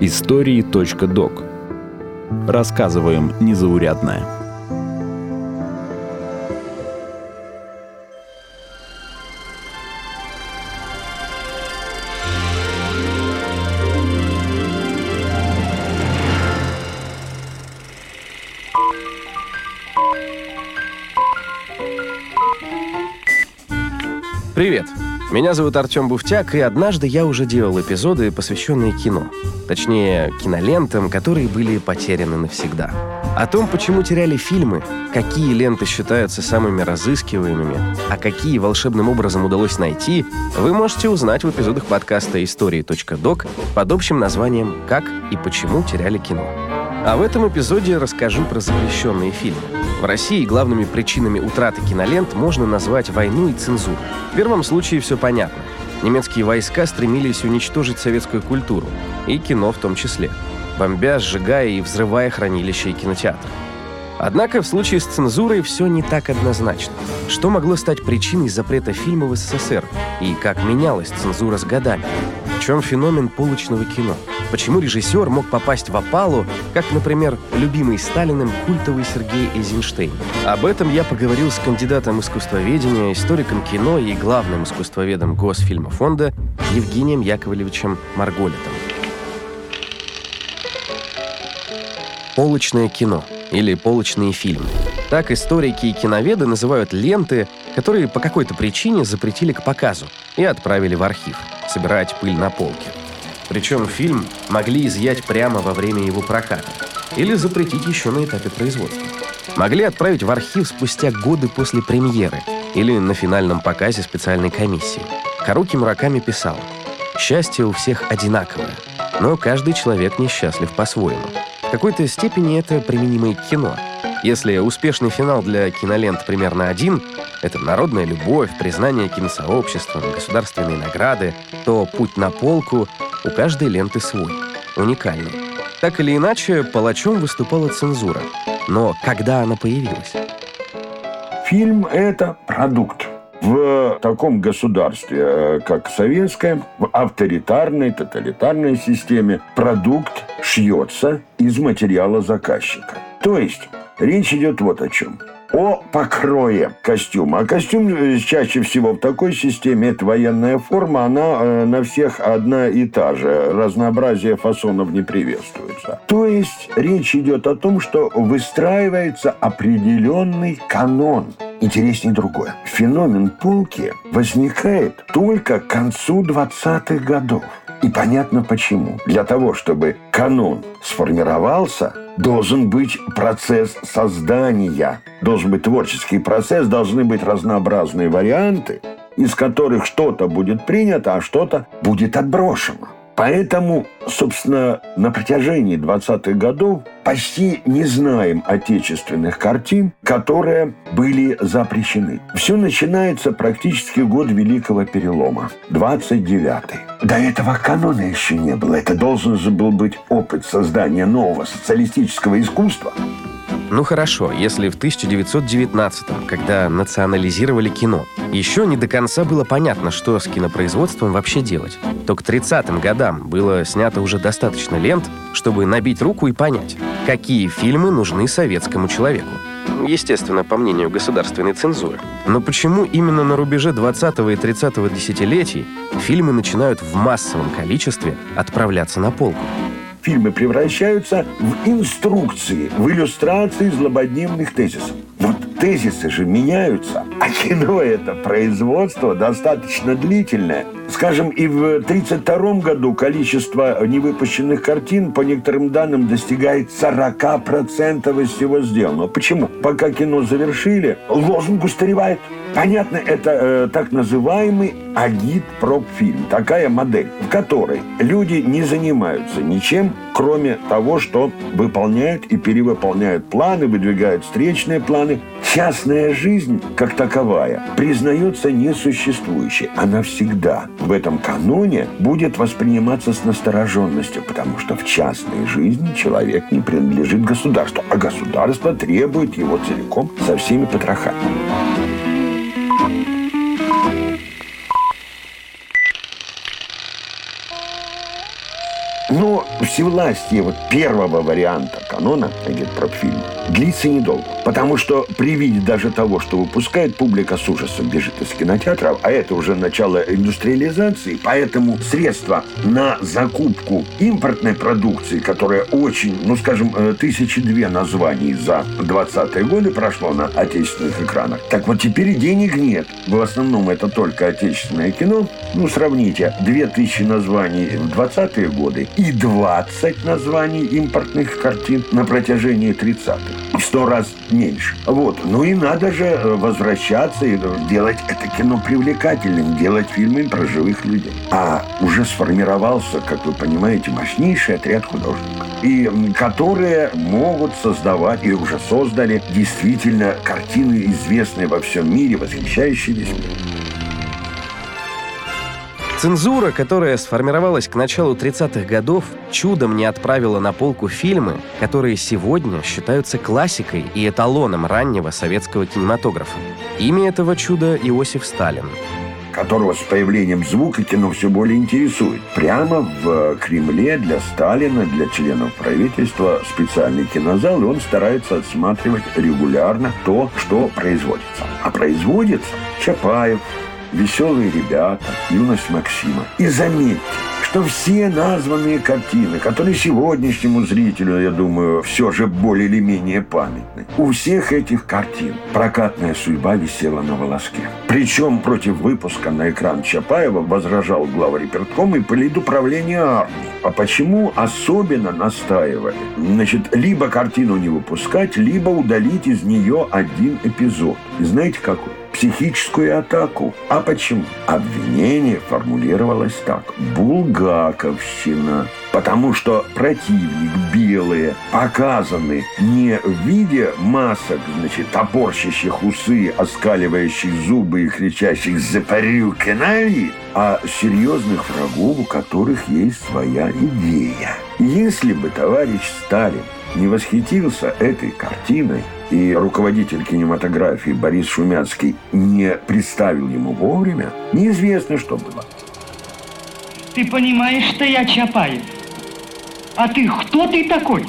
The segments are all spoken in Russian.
Истории.док Рассказываем незаурядное. Меня зовут Артем Буфтяк, и однажды я уже делал эпизоды, посвященные кино. Точнее, кинолентам, которые были потеряны навсегда. О том, почему теряли фильмы, какие ленты считаются самыми разыскиваемыми, а какие волшебным образом удалось найти, вы можете узнать в эпизодах подкаста «Истории.док» под общим названием «Как и почему теряли кино». А в этом эпизоде расскажу про запрещенные фильмы. В России главными причинами утраты кинолент можно назвать войну и цензуру. В первом случае все понятно. Немецкие войска стремились уничтожить советскую культуру, и кино в том числе, бомбя, сжигая и взрывая хранилища и кинотеатры. Однако в случае с цензурой все не так однозначно. Что могло стать причиной запрета фильма в СССР? И как менялась цензура с годами? В чем феномен полочного кино? Почему режиссер мог попасть в опалу, как, например, любимый Сталиным культовый Сергей Эйзенштейн? Об этом я поговорил с кандидатом искусствоведения, историком кино и главным искусствоведом Госфильмофонда Евгением Яковлевичем Марголитом. Полочное кино или полочные фильмы. Так историки и киноведы называют ленты, которые по какой-то причине запретили к показу и отправили в архив собирать пыль на полке. Причем фильм могли изъять прямо во время его проката или запретить еще на этапе производства. Могли отправить в архив спустя годы после премьеры или на финальном показе специальной комиссии. Харуки Мураками писал, «Счастье у всех одинаковое, но каждый человек несчастлив по-своему. В какой-то степени это применимо и к кино. Если успешный финал для кинолент примерно один — это народная любовь, признание киносообществом, государственные награды, то «Путь на полку» у каждой ленты свой, уникальный. Так или иначе, палачом выступала цензура. Но когда она появилась? Фильм – это продукт. В таком государстве, э, как советское, в авторитарной, тоталитарной системе продукт шьется из материала заказчика. То есть речь идет вот о чем – о покрое костюма. А костюм э, чаще всего в такой системе, это военная форма, она э, на всех одна и та же. Разнообразие фасонов не приветствуется. То есть речь идет о том, что выстраивается определенный канон. Интереснее другое. Феномен полки возникает только к концу 20-х годов. И понятно почему. Для того, чтобы канон сформировался, должен быть процесс создания, должен быть творческий процесс, должны быть разнообразные варианты, из которых что-то будет принято, а что-то будет отброшено. Поэтому, собственно, на протяжении 20-х годов почти не знаем отечественных картин, которые были запрещены. Все начинается практически год Великого Перелома, 29-й. До этого канона еще не было. Это должен же был быть опыт создания нового социалистического искусства. Ну хорошо, если в 1919-м, когда национализировали кино, еще не до конца было понятно, что с кинопроизводством вообще делать, то к 30-м годам было снято уже достаточно лент, чтобы набить руку и понять, какие фильмы нужны советскому человеку. Естественно, по мнению государственной цензуры. Но почему именно на рубеже 20 и 30 десятилетий фильмы начинают в массовом количестве отправляться на полку? Фильмы превращаются в инструкции, в иллюстрации злободневных тезисов. Вот тезисы же меняются, а кино это производство достаточно длительное. Скажем, и в 1932 году количество невыпущенных картин, по некоторым данным, достигает 40% из всего сделанного. Почему? Пока кино завершили, лозунг устаревает. Понятно, это э, так называемый агит-проп-фильм. Такая модель, в которой люди не занимаются ничем, кроме того, что выполняют и перевыполняют планы, выдвигают встречные планы. Частная жизнь, как таковая, признается несуществующей. Она всегда в этом каноне будет восприниматься с настороженностью, потому что в частной жизни человек не принадлежит государству, а государство требует его целиком со всеми потрохами. Всевластие вот первого варианта канона агитпропфильма длится недолго. Потому что при виде даже того, что выпускает, публика с ужасом бежит из кинотеатров, а это уже начало индустриализации, поэтому средства на закупку импортной продукции, которая очень, ну скажем, э, тысячи две названий за 20-е годы прошло на отечественных экранах, так вот теперь денег нет. В основном это только отечественное кино. Ну, сравните, 2000 названий в 20-е годы и 20 названий импортных картин на протяжении 30-х. В сто раз меньше. Вот. Ну и надо же э, возвращаться и делать это кино привлекательным, делать фильмы про живых людей. А уже сформировался, как вы понимаете, мощнейший отряд художников. И которые могут создавать, и уже создали, действительно картины, известные во всем мире, восхищающие весь мир. Цензура, которая сформировалась к началу 30-х годов, чудом не отправила на полку фильмы, которые сегодня считаются классикой и эталоном раннего советского кинематографа. Имя этого чуда Иосиф Сталин которого с появлением звука кино все более интересует. Прямо в Кремле для Сталина, для членов правительства специальный кинозал, и он старается отсматривать регулярно то, что производится. А производится Чапаев, веселые ребята, юность Максима. И заметьте, что все названные картины, которые сегодняшнему зрителю, я думаю, все же более или менее памятны, у всех этих картин прокатная судьба висела на волоске. Причем против выпуска на экран Чапаева возражал глава реперткома и политуправления армии. А почему особенно настаивали? Значит, либо картину не выпускать, либо удалить из нее один эпизод. И знаете какой? Психическую атаку. А почему? Обвинение формулировалось так. Булгаковщина. Потому что противник белые показаны не в виде масок, значит, топорщащих усы, оскаливающих зубы и кричащих «Запарюкинави», а серьезных врагов, у которых есть своя идея. Если бы товарищ Сталин не восхитился этой картиной, и руководитель кинематографии Борис Шумяцкий не представил ему вовремя, неизвестно, что было. Ты понимаешь, что я Чапаев? А ты кто ты такой?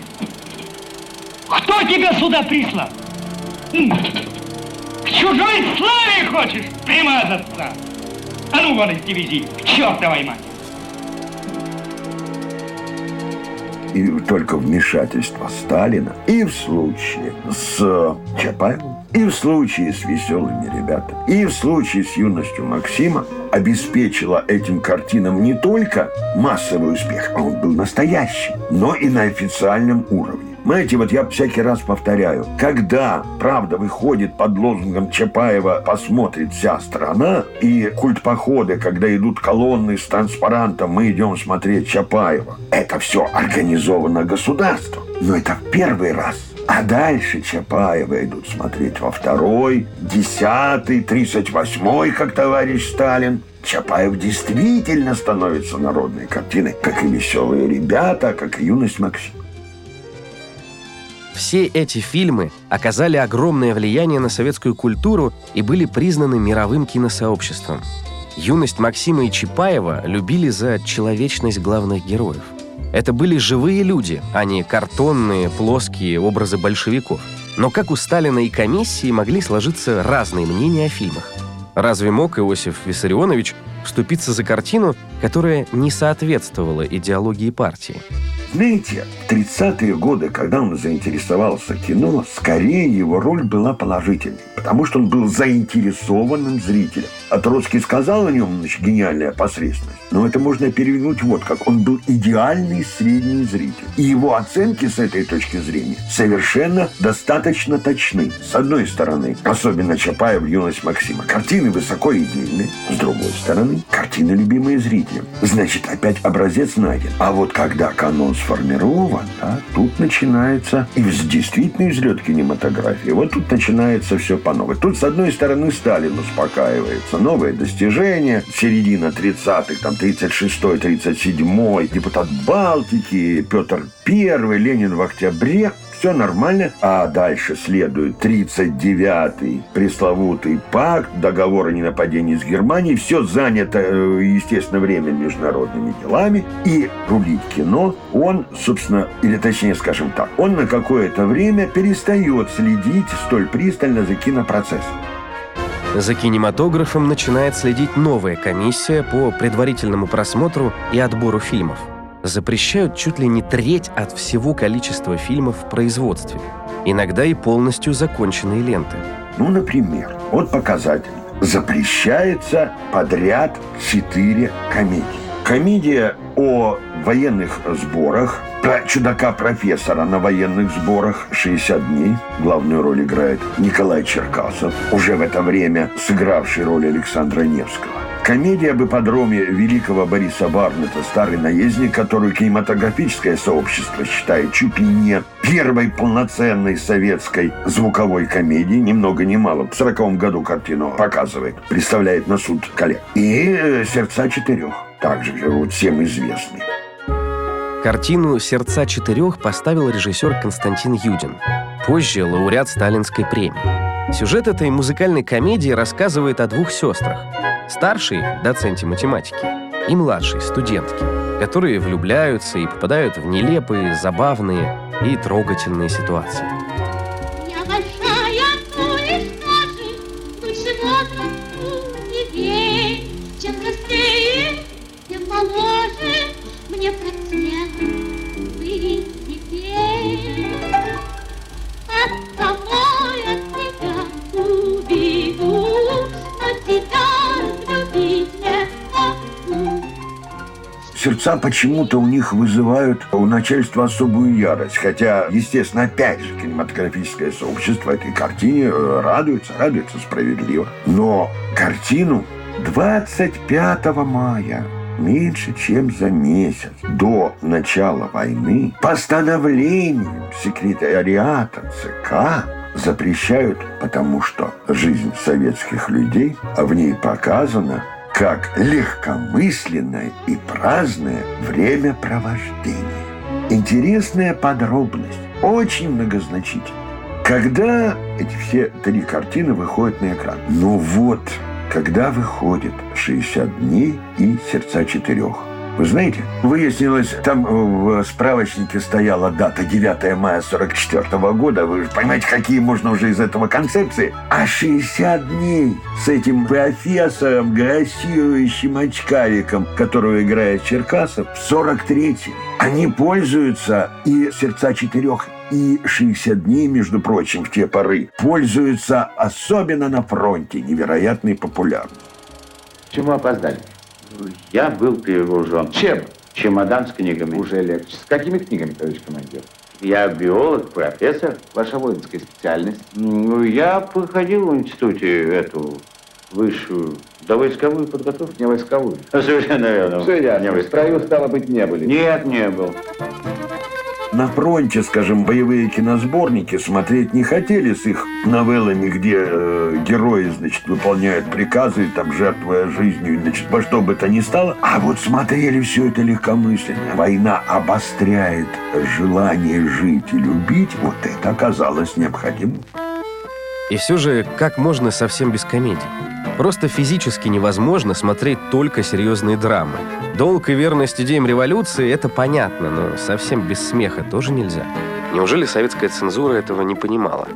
Кто тебя сюда прислал? К чужой славе хочешь примазаться? А ну вон из дивизии, к чертовой матери! И только вмешательство Сталина и в случае с Чапаевым, и в случае с веселыми ребятами, и в случае с юностью Максима обеспечила этим картинам не только массовый успех, а он был настоящий, но и на официальном уровне. Знаете, вот я всякий раз повторяю, когда правда выходит под лозунгом Чапаева «посмотрит вся страна» и культ похода, когда идут колонны с транспарантом «мы идем смотреть Чапаева», это все организовано государством. Но это первый раз. А дальше Чапаева идут смотреть во второй, десятый, тридцать восьмой, как товарищ Сталин. Чапаев действительно становится народной картиной, как и «Веселые ребята», как и «Юность Максима». Все эти фильмы оказали огромное влияние на советскую культуру и были признаны мировым киносообществом. Юность Максима и Чапаева любили за человечность главных героев. Это были живые люди, а не картонные, плоские образы большевиков. Но как у Сталина и комиссии могли сложиться разные мнения о фильмах? Разве мог Иосиф Виссарионович вступиться за картину, которая не соответствовала идеологии партии? Знаете, в 30-е годы, когда он заинтересовался кино, скорее его роль была положительной, потому что он был заинтересованным зрителем. А Троцкий сказал о нем, значит, гениальная посредственность. Но это можно перевернуть вот как. Он был идеальный средний зритель. И его оценки с этой точки зрения совершенно достаточно точны. С одной стороны, особенно Чапаев, юность Максима. Картины высоко идейные. С другой стороны, картины, любимые зрителям. Значит, опять образец найден. А вот когда канон сформирован, да, тут начинается и действительно взлет кинематографии. Вот тут начинается все по новой. Тут, с одной стороны, Сталин успокаивается. Новое достижение. Середина 30-х, там 36-й, 37-й. Депутат Балтики, Петр I, Ленин в октябре все нормально. А дальше следует 39-й пресловутый пакт, договор о ненападении с Германией. Все занято, э, естественно, время международными делами. И рулить кино он, собственно, или точнее скажем так, он на какое-то время перестает следить столь пристально за кинопроцессом. За кинематографом начинает следить новая комиссия по предварительному просмотру и отбору фильмов. Запрещают чуть ли не треть от всего количества фильмов в производстве. Иногда и полностью законченные ленты. Ну, например, вот показатель. Запрещается подряд четыре комедии. Комедия о военных сборах, про чудака-профессора на военных сборах 60 дней. Главную роль играет Николай Черкасов, уже в это время сыгравший роль Александра Невского. Комедия об ипподроме великого Бориса Барнета «Старый наездник», которую кинематографическое сообщество считает чуть ли не первой полноценной советской звуковой комедией, ни много ни мало, в 40 году картину показывает, представляет на суд коллег. И э, «Сердца четырех», также вот всем известный. Картину «Сердца четырех» поставил режиссер Константин Юдин, позже лауреат Сталинской премии. Сюжет этой музыкальной комедии рассказывает о двух сестрах. Старшей — доценте математики, и младшей — студентке, которые влюбляются и попадают в нелепые, забавные и трогательные ситуации. Сердца почему-то у них вызывают у начальства особую ярость. Хотя, естественно, опять же, кинематографическое сообщество этой картине э, радуется, радуется справедливо. Но картину 25 мая меньше чем за месяц до начала войны постановлением секретариата ЦК запрещают, потому что жизнь советских людей, а в ней показано как легкомысленное и праздное времяпровождение. Интересная подробность, очень многозначительная. Когда эти все три картины выходят на экран? Ну вот, когда выходит 60 дней и сердца четырех. Вы знаете, выяснилось, там в справочнике стояла дата 9 мая 44 года. Вы же понимаете, какие можно уже из этого концепции. А 60 дней с этим профессором, грассирующим очкариком, которого играет Черкасов, в 43-м. Они пользуются и сердца четырех и 60 дней, между прочим, в те поры, пользуются особенно на фронте невероятной популярностью. Чему опоздали? Я был перегружен. Чем? Чемодан с книгами. Уже легче. С какими книгами, товарищ командир? Я биолог, профессор. Ваша воинская специальность? Ну, я проходил в институте эту высшую, да войсковую подготовку. Не войсковую. Совершенно верно. Все ясно. Не В войсковую. строю, стало быть, не были. Нет, не был. На фронте, скажем, боевые киносборники смотреть не хотели с их новеллами, где э, герои, значит, выполняют приказы, там, жертвуя жизнью, значит, во что бы то ни стало. А вот смотрели все это легкомысленно. Война обостряет желание жить и любить. Вот это оказалось необходимым. И все же, как можно совсем без комедий? Просто физически невозможно смотреть только серьезные драмы. Долг и верность идеям революции – это понятно, но совсем без смеха тоже нельзя. Неужели советская цензура этого не понимала?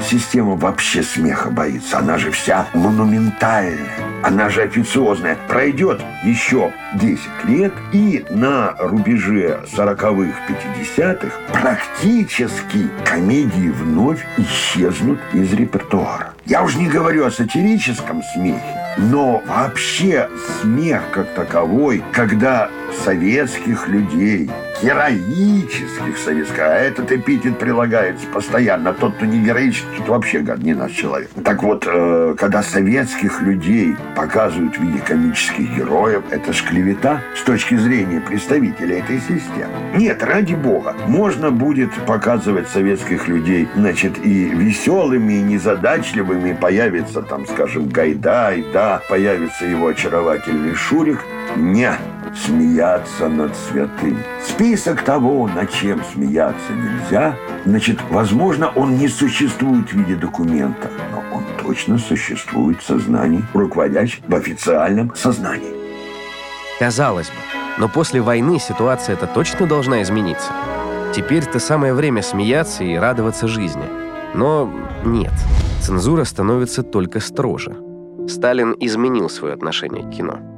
Система вообще смеха боится. Она же вся монументальная. Она же официозная. Пройдет еще 10 лет, и на рубеже 40-х, 50-х практически комедии вновь исчезнут из репертуара. Я уже не говорю о сатирическом смехе, но вообще смех как таковой, когда советских людей, героических советских, а этот эпитет прилагается постоянно. Тот, кто не героический, тот вообще гад, не наш человек. Так вот, э, когда советских людей показывают в виде комических героев, это ж клевета с точки зрения представителей этой системы. Нет, ради бога, можно будет показывать советских людей, значит, и веселыми, и незадачливыми, появится там, скажем, Гайдай, да, появится его очаровательный Шурик, Не смеяться над святым. Список того, над чем смеяться нельзя, значит, возможно, он не существует в виде документа, но он точно существует в сознании, руководящем в официальном сознании. Казалось бы, но после войны ситуация это точно должна измениться. Теперь-то самое время смеяться и радоваться жизни. Но нет, цензура становится только строже. Сталин изменил свое отношение к кино.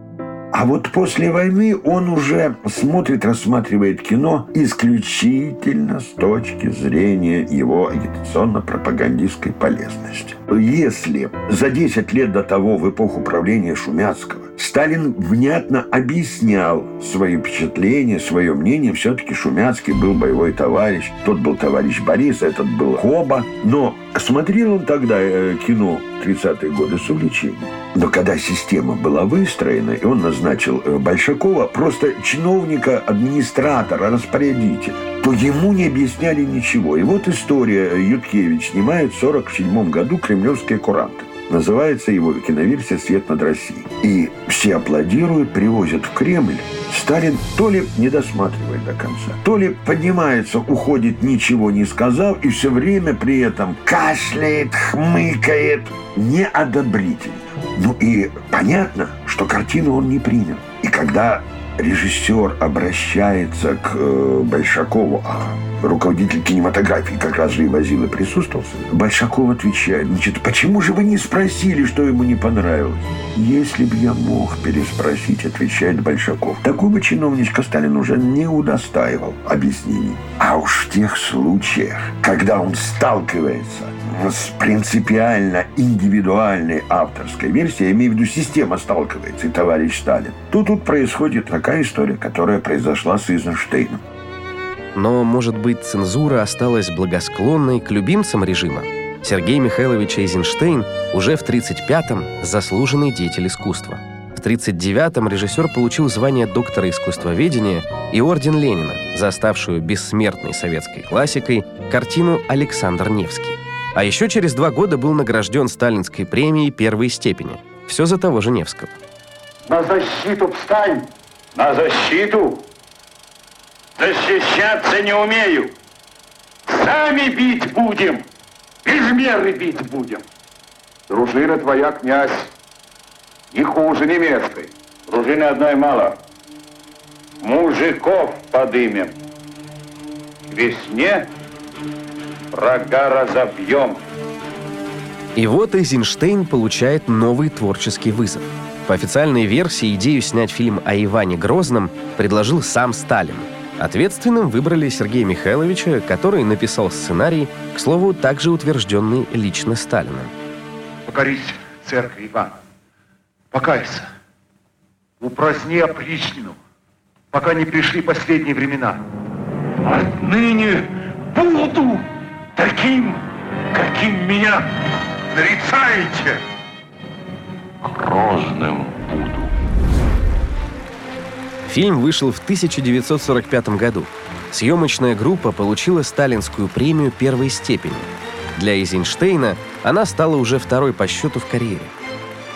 А вот после войны он уже смотрит, рассматривает кино исключительно с точки зрения его агитационно-пропагандистской полезности. Если за 10 лет до того, в эпоху правления Шумяцкого, Сталин внятно объяснял свои впечатления, свое мнение, все-таки Шумяцкий был боевой товарищ, тот был товарищ Борис, этот был Хоба, но смотрел он тогда э, кино 30-е годы с увлечением. Но когда система была выстроена, и он назначил э, Большакова просто чиновника, администратора, распорядителя, то ему не объясняли ничего. И вот история Юткевич снимает в 1947 году «Кремлевские куранты». Называется его киноверсия «Свет над Россией». И все аплодируют, привозят в Кремль. Сталин то ли не досматривает до конца, то ли поднимается, уходит, ничего не сказав, и все время при этом кашляет, хмыкает, неодобрительно. Ну и понятно, что картину он не принял. И когда режиссер обращается к э, Большакову, а руководитель кинематографии как раз же и возил и присутствовал, Большаков отвечает, значит, почему же вы не спросили, что ему не понравилось? Если бы я мог переспросить, отвечает Большаков, такого чиновничка Сталин уже не удостаивал объяснений. А уж в тех случаях, когда он сталкивается принципиально индивидуальной авторской версией, я имею в виду система сталкивается, и товарищ Сталин, то тут происходит такая история, которая произошла с Эйзенштейном. Но, может быть, цензура осталась благосклонной к любимцам режима? Сергей Михайлович Эйзенштейн уже в 1935-м заслуженный деятель искусства. В 1939-м режиссер получил звание доктора искусствоведения и орден Ленина за оставшую бессмертной советской классикой картину «Александр Невский». А еще через два года был награжден сталинской премией первой степени. Все за того же Невского. На защиту встань! На защиту! Защищаться не умею. Сами бить будем. Без меры бить будем. Дружина твоя, князь, не хуже немецкой. Дружины одной мало. Мужиков подымем. К весне врага разобьем. И вот Эйзенштейн получает новый творческий вызов. По официальной версии идею снять фильм о Иване Грозном предложил сам Сталин – Ответственным выбрали Сергея Михайловича, который написал сценарий, к слову, также утвержденный лично Сталиным. Покорись церкви, Иван. Покайся. Упраздни опричнину, пока не пришли последние времена. Отныне буду таким, каким меня нарицаете. Грозным буду. Фильм вышел в 1945 году. Съемочная группа получила сталинскую премию первой степени. Для Эйзенштейна она стала уже второй по счету в карьере.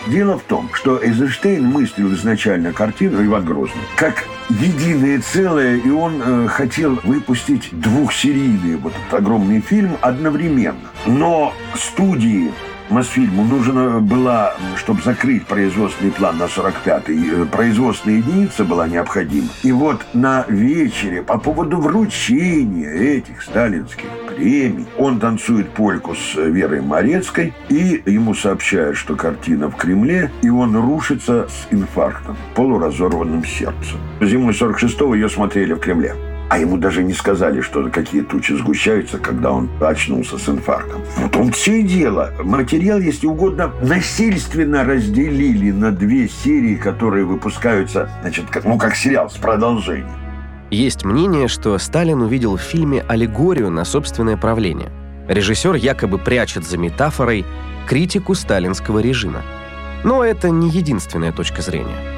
Дело в том, что Эйзенштейн мыслил изначально картину «Иван Грозный» как единое целое, и он э, хотел выпустить двухсерийный вот этот огромный фильм одновременно. Но студии Мосфильму нужна была, чтобы закрыть производственный план на 45-й, э, производственная единица была необходима. И вот на вечере по поводу вручения этих сталинских премий он танцует польку с Верой Морецкой, и ему сообщают, что картина в Кремле, и он рушится с инфарктом, полуразорванным сердцем. Зимой 46-го ее смотрели в Кремле. А ему даже не сказали, что какие тучи сгущаются, когда он очнулся с инфарктом. Вот он все и дело. Материал, если угодно, насильственно разделили на две серии, которые выпускаются, значит, как, ну, как сериал с продолжением. Есть мнение, что Сталин увидел в фильме аллегорию на собственное правление. Режиссер якобы прячет за метафорой критику сталинского режима. Но это не единственная точка зрения.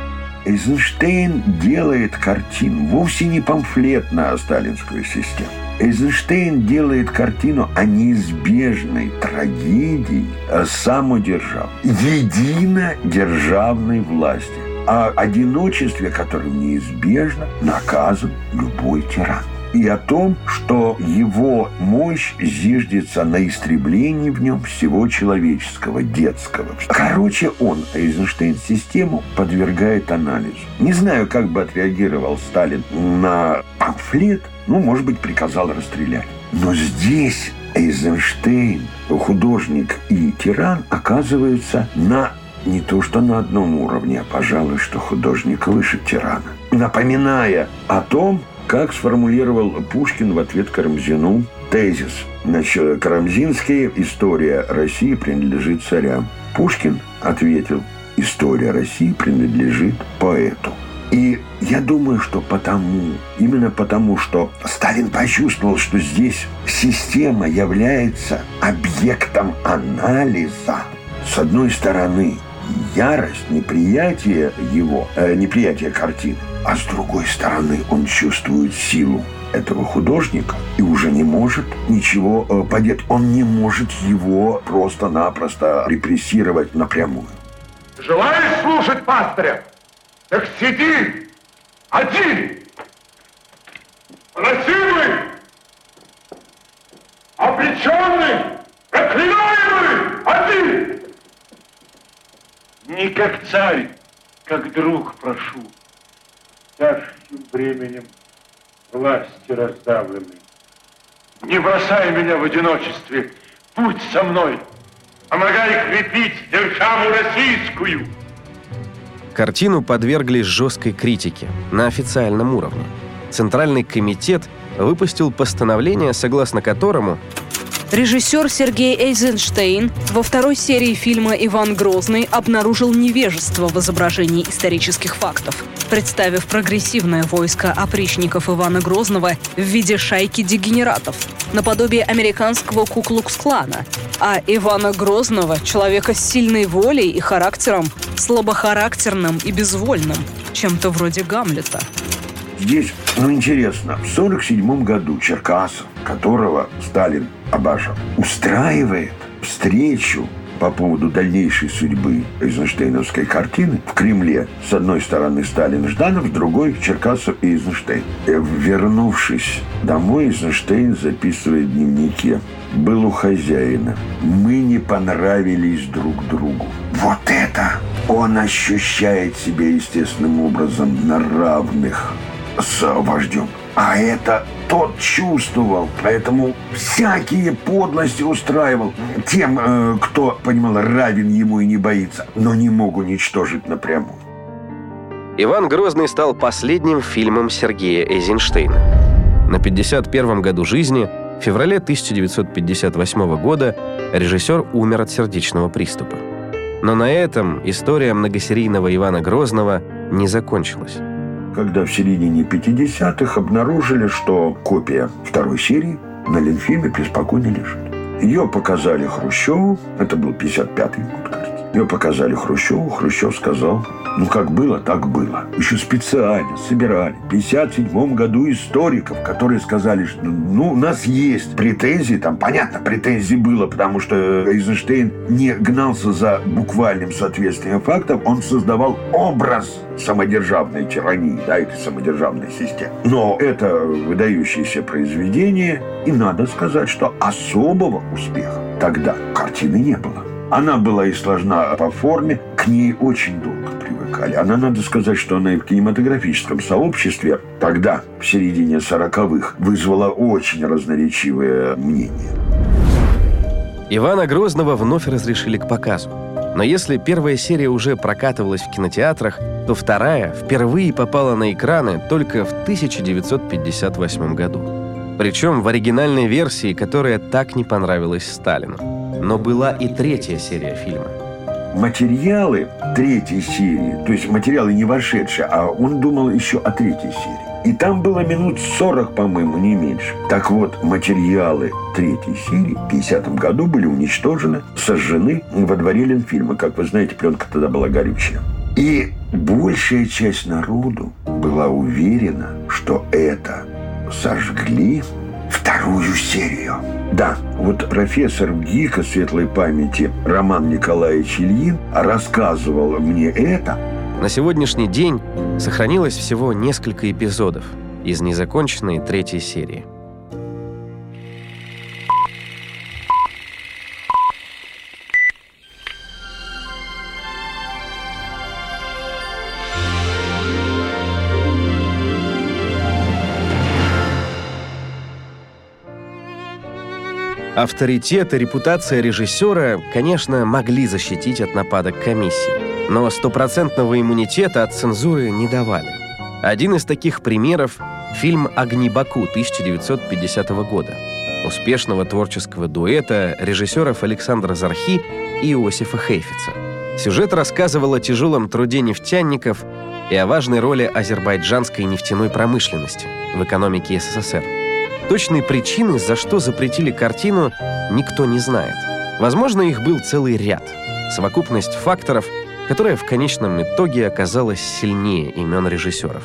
Эйзенштейн делает картину вовсе не памфлетно о сталинскую систему. Эйзенштейн делает картину о неизбежной трагедии самодержав, единодержавной власти. о одиночестве, которым неизбежно наказан любой тиран и о том, что его мощь зиждется на истреблении в нем всего человеческого, детского. Короче, он Эйзенштейн-систему подвергает анализу. Не знаю, как бы отреагировал Сталин на памфлет, ну, может быть, приказал расстрелять. Но здесь Эйзенштейн, художник и тиран, оказывается на не то что на одном уровне, а, пожалуй, что художник выше тирана. Напоминая о том, как сформулировал Пушкин в ответ Карамзину тезис. Значит, Карамзинский «История России принадлежит царям». Пушкин ответил «История России принадлежит поэту». И я думаю, что потому, именно потому, что Сталин почувствовал, что здесь система является объектом анализа, с одной стороны, ярость, неприятие его, э, неприятие картины, а с другой стороны он чувствует силу этого художника и уже не может ничего э, подеть. Он не может его просто-напросто репрессировать напрямую. Желаешь слушать пастыря? Так сиди один, просимый, обреченный, проклинаемый, один. Не как царь, как друг прошу. Тяжким бременем власти раздавленный. Не бросай меня в одиночестве. Будь со мной. Помогай крепить державу российскую. Картину подвергли жесткой критике на официальном уровне. Центральный комитет выпустил постановление, согласно которому Режиссер Сергей Эйзенштейн во второй серии фильма «Иван Грозный» обнаружил невежество в изображении исторических фактов, представив прогрессивное войско опричников Ивана Грозного в виде шайки дегенератов, наподобие американского Куклукс-клана, а Ивана Грозного, человека с сильной волей и характером, слабохарактерным и безвольным, чем-то вроде Гамлета. Здесь, ну, интересно, в 1947 году Черкасов, которого Сталин обожал, устраивает встречу по поводу дальнейшей судьбы Эйзенштейновской картины в Кремле. С одной стороны Сталин Жданов, с другой Черкасов и Эйзенштейн. И, вернувшись домой, Эйзенштейн записывает в дневнике. Был у хозяина. Мы не понравились друг другу. Вот это он ощущает себя естественным образом на равных с вождем. А это тот чувствовал, поэтому всякие подлости устраивал тем, э, кто, понимал, равен ему и не боится, но не мог уничтожить напрямую. Иван Грозный стал последним фильмом Сергея Эйзенштейна. На 51-м году жизни, в феврале 1958 года, режиссер умер от сердечного приступа. Но на этом история многосерийного Ивана Грозного не закончилась когда в середине 50-х обнаружили, что копия второй серии на Ленфильме преспокойно лежит. Ее показали Хрущеву, это был 55-й год. Ее показали Хрущеву, Хрущев сказал, ну, как было, так было. Еще специально собирали в 57 году историков, которые сказали, что ну, у нас есть претензии, там, понятно, претензий было, потому что Эйзенштейн не гнался за буквальным соответствием фактов, он создавал образ самодержавной тирании, да, этой самодержавной системы. Но это выдающееся произведение, и надо сказать, что особого успеха тогда картины не было. Она была и сложна по форме, к ней очень долго привыкали. Она, надо сказать, что она и в кинематографическом сообществе тогда, в середине 40-х, вызвала очень разноречивые мнения. Ивана Грозного вновь разрешили к показу. Но если первая серия уже прокатывалась в кинотеатрах, то вторая впервые попала на экраны только в 1958 году. Причем в оригинальной версии, которая так не понравилась Сталину. Но была и третья серия фильма. Материалы третьей серии, то есть материалы не вошедшие, а он думал еще о третьей серии. И там было минут 40, по-моему, не меньше. Так вот, материалы третьей серии в 50 году были уничтожены, сожжены во дворе Ленфильма. Как вы знаете, пленка тогда была горючая. И большая часть народу была уверена, что это сожгли вторую серию. Да, вот профессор ГИКа светлой памяти Роман Николаевич Ильин рассказывал мне это На сегодняшний день сохранилось всего несколько эпизодов из незаконченной третьей серии. Авторитет и репутация режиссера, конечно, могли защитить от нападок комиссии, но стопроцентного иммунитета от цензуры не давали. Один из таких примеров — фильм «Огни Баку» 1950 года, успешного творческого дуэта режиссеров Александра Зархи и Иосифа Хейфица. Сюжет рассказывал о тяжелом труде нефтяников и о важной роли азербайджанской нефтяной промышленности в экономике СССР. Точной причины, за что запретили картину, никто не знает. Возможно, их был целый ряд. Совокупность факторов, которая в конечном итоге оказалась сильнее имен режиссеров.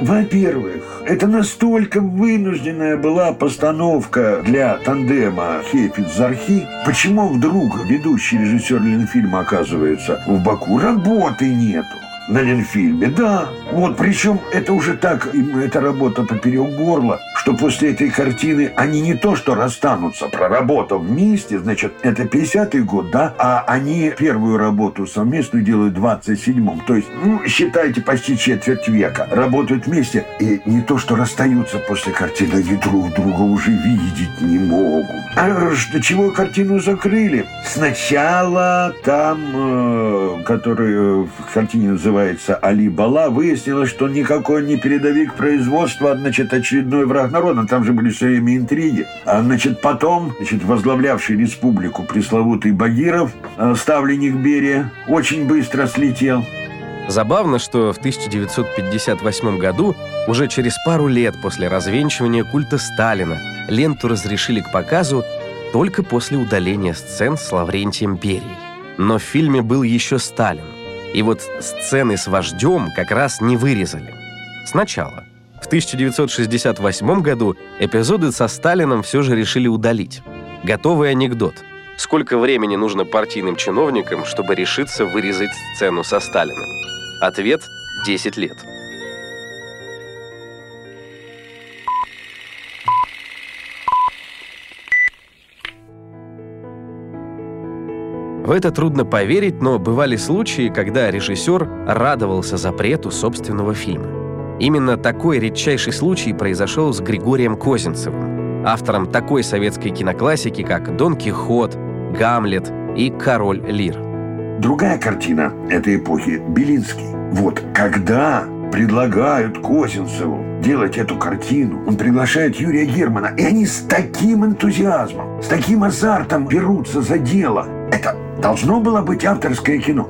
Во-первых, это настолько вынужденная была постановка для тандема Хейфиц-Зархи. Почему вдруг ведущий режиссер Ленфильма оказывается в Баку? Работы нету на Ленфильме, да. Вот, причем это уже так, им эта работа поперек горла, что после этой картины они не то что расстанутся, проработав вместе, значит, это 50-й год, да, а они первую работу совместную делают в 27-м. То есть, ну, считайте, почти четверть века. Работают вместе и не то что расстаются после картины, они друг друга уже видеть не могут. А что, чего картину закрыли? Сначала там, э, который э, в картине называется «Али Бала», выяснилось, что никакой не передовик производства, а, значит, очередной враг народа. Там же были все время интриги. А, значит, потом, значит, возглавлявший республику пресловутый Багиров, э, ставленник Берия, очень быстро слетел. Забавно, что в 1958 году, уже через пару лет после развенчивания культа Сталина, ленту разрешили к показу только после удаления сцен с Лаврентием Берией. Но в фильме был еще Сталин. И вот сцены с вождем как раз не вырезали. Сначала. В 1968 году эпизоды со Сталином все же решили удалить. Готовый анекдот. Сколько времени нужно партийным чиновникам, чтобы решиться вырезать сцену со Сталиным? Ответ – 10 лет. В это трудно поверить, но бывали случаи, когда режиссер радовался запрету собственного фильма. Именно такой редчайший случай произошел с Григорием Козинцевым, автором такой советской киноклассики, как «Дон Кихот», «Гамлет» и «Король Лир». Другая картина этой эпохи – Белинский. Вот когда предлагают Козинцеву делать эту картину. Он приглашает Юрия Германа, и они с таким энтузиазмом, с таким азартом берутся за дело. Это должно было быть авторское кино.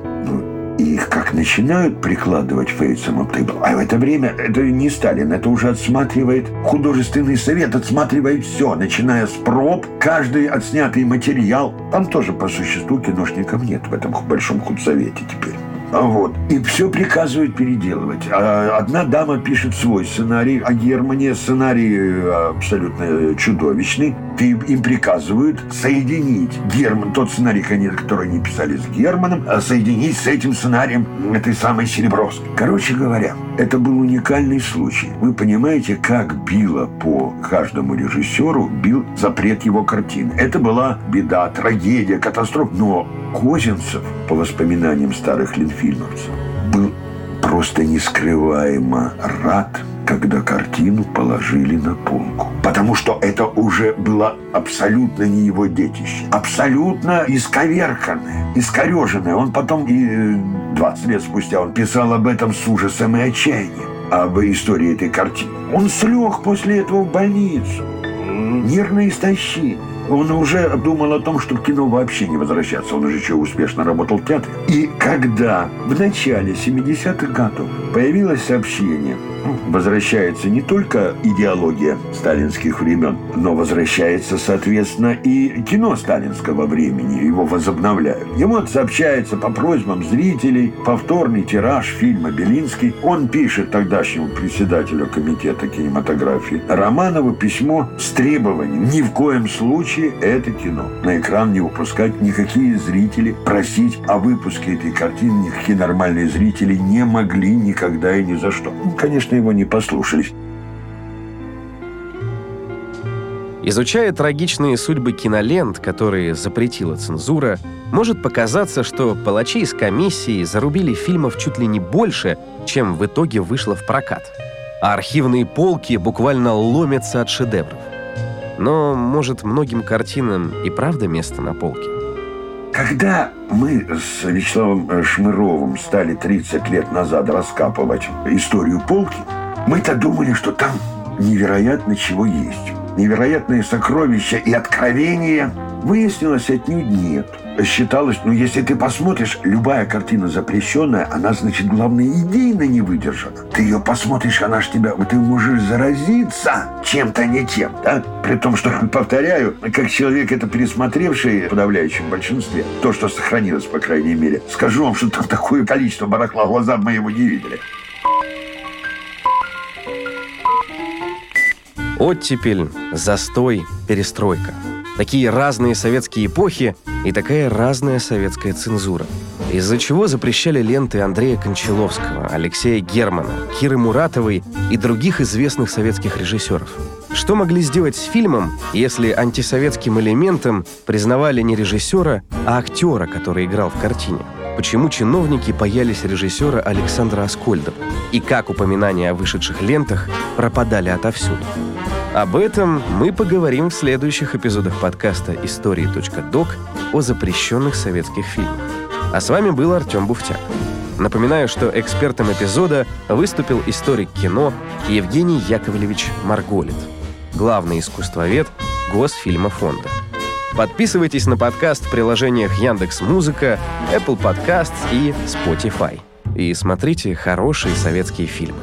И их как начинают прикладывать фейсом Тейбл. А в это время это не Сталин, это уже отсматривает художественный совет, отсматривает все, начиная с проб, каждый отснятый материал. Там тоже по существу киношников нет в этом большом худсовете теперь. Вот. И все приказывают переделывать. А одна дама пишет свой сценарий, а Германия сценарий э, абсолютно чудовищный. И им приказывают соединить Герман, тот сценарий, который они писали с Германом, а соединить с этим сценарием этой самой Серебровской. Короче говоря, это был уникальный случай. Вы понимаете, как било по каждому режиссеру, бил запрет его картины. Это была беда, трагедия, катастрофа. Но Козинцев, по воспоминаниям старых ленфильмовцев, был просто нескрываемо рад, когда картину положили на полку. Потому что это уже было абсолютно не его детище. Абсолютно исковерканное, искореженное. Он потом, и 20 лет спустя, он писал об этом с ужасом и отчаянием, об истории этой картины. Он слег после этого в больницу. Нервное истощение. Он уже думал о том, что в кино вообще не возвращаться. Он уже еще успешно работал в театре. И когда в начале 70-х годов появилось сообщение возвращается не только идеология сталинских времен, но возвращается, соответственно, и кино сталинского времени. Его возобновляют. Ему сообщается по просьбам зрителей повторный тираж фильма «Белинский». Он пишет тогдашнему председателю комитета кинематографии Романову письмо с требованием ни в коем случае это кино на экран не выпускать, никакие зрители просить о выпуске этой картины, никакие нормальные зрители не могли никогда и ни за что. Конечно, его не послушались. Изучая трагичные судьбы кинолент, которые запретила цензура, может показаться, что палачи из комиссии зарубили фильмов чуть ли не больше, чем в итоге вышло в прокат. А архивные полки буквально ломятся от шедевров. Но, может, многим картинам и правда место на полке? Когда мы с Вячеславом Шмыровым стали 30 лет назад раскапывать историю полки, мы-то думали, что там невероятно чего есть. Невероятные сокровища и откровения. Выяснилось, отнюдь нет. Считалось, ну, если ты посмотришь, любая картина запрещенная, она, значит, главное, идейно не выдержана. Ты ее посмотришь, она ж тебя... Ты можешь заразиться чем-то не тем, да? При том, что, повторяю, как человек, это пересмотревший в подавляющем большинстве, то, что сохранилось, по крайней мере, скажу вам, что там такое количество барахла, глаза моего не видели. Оттепель, застой, перестройка. Такие разные советские эпохи и такая разная советская цензура. Из-за чего запрещали ленты Андрея Кончаловского, Алексея Германа, Киры Муратовой и других известных советских режиссеров. Что могли сделать с фильмом, если антисоветским элементом признавали не режиссера, а актера, который играл в картине? Почему чиновники боялись режиссера Александра Аскольдова? И как упоминания о вышедших лентах пропадали отовсюду? Об этом мы поговорим в следующих эпизодах подкаста «Истории.док» о запрещенных советских фильмах. А с вами был Артем Буфтяк. Напоминаю, что экспертом эпизода выступил историк кино Евгений Яковлевич Марголит, главный искусствовед Госфильма фонда. Подписывайтесь на подкаст в приложениях Яндекс Музыка, Apple Podcasts и Spotify. И смотрите хорошие советские фильмы.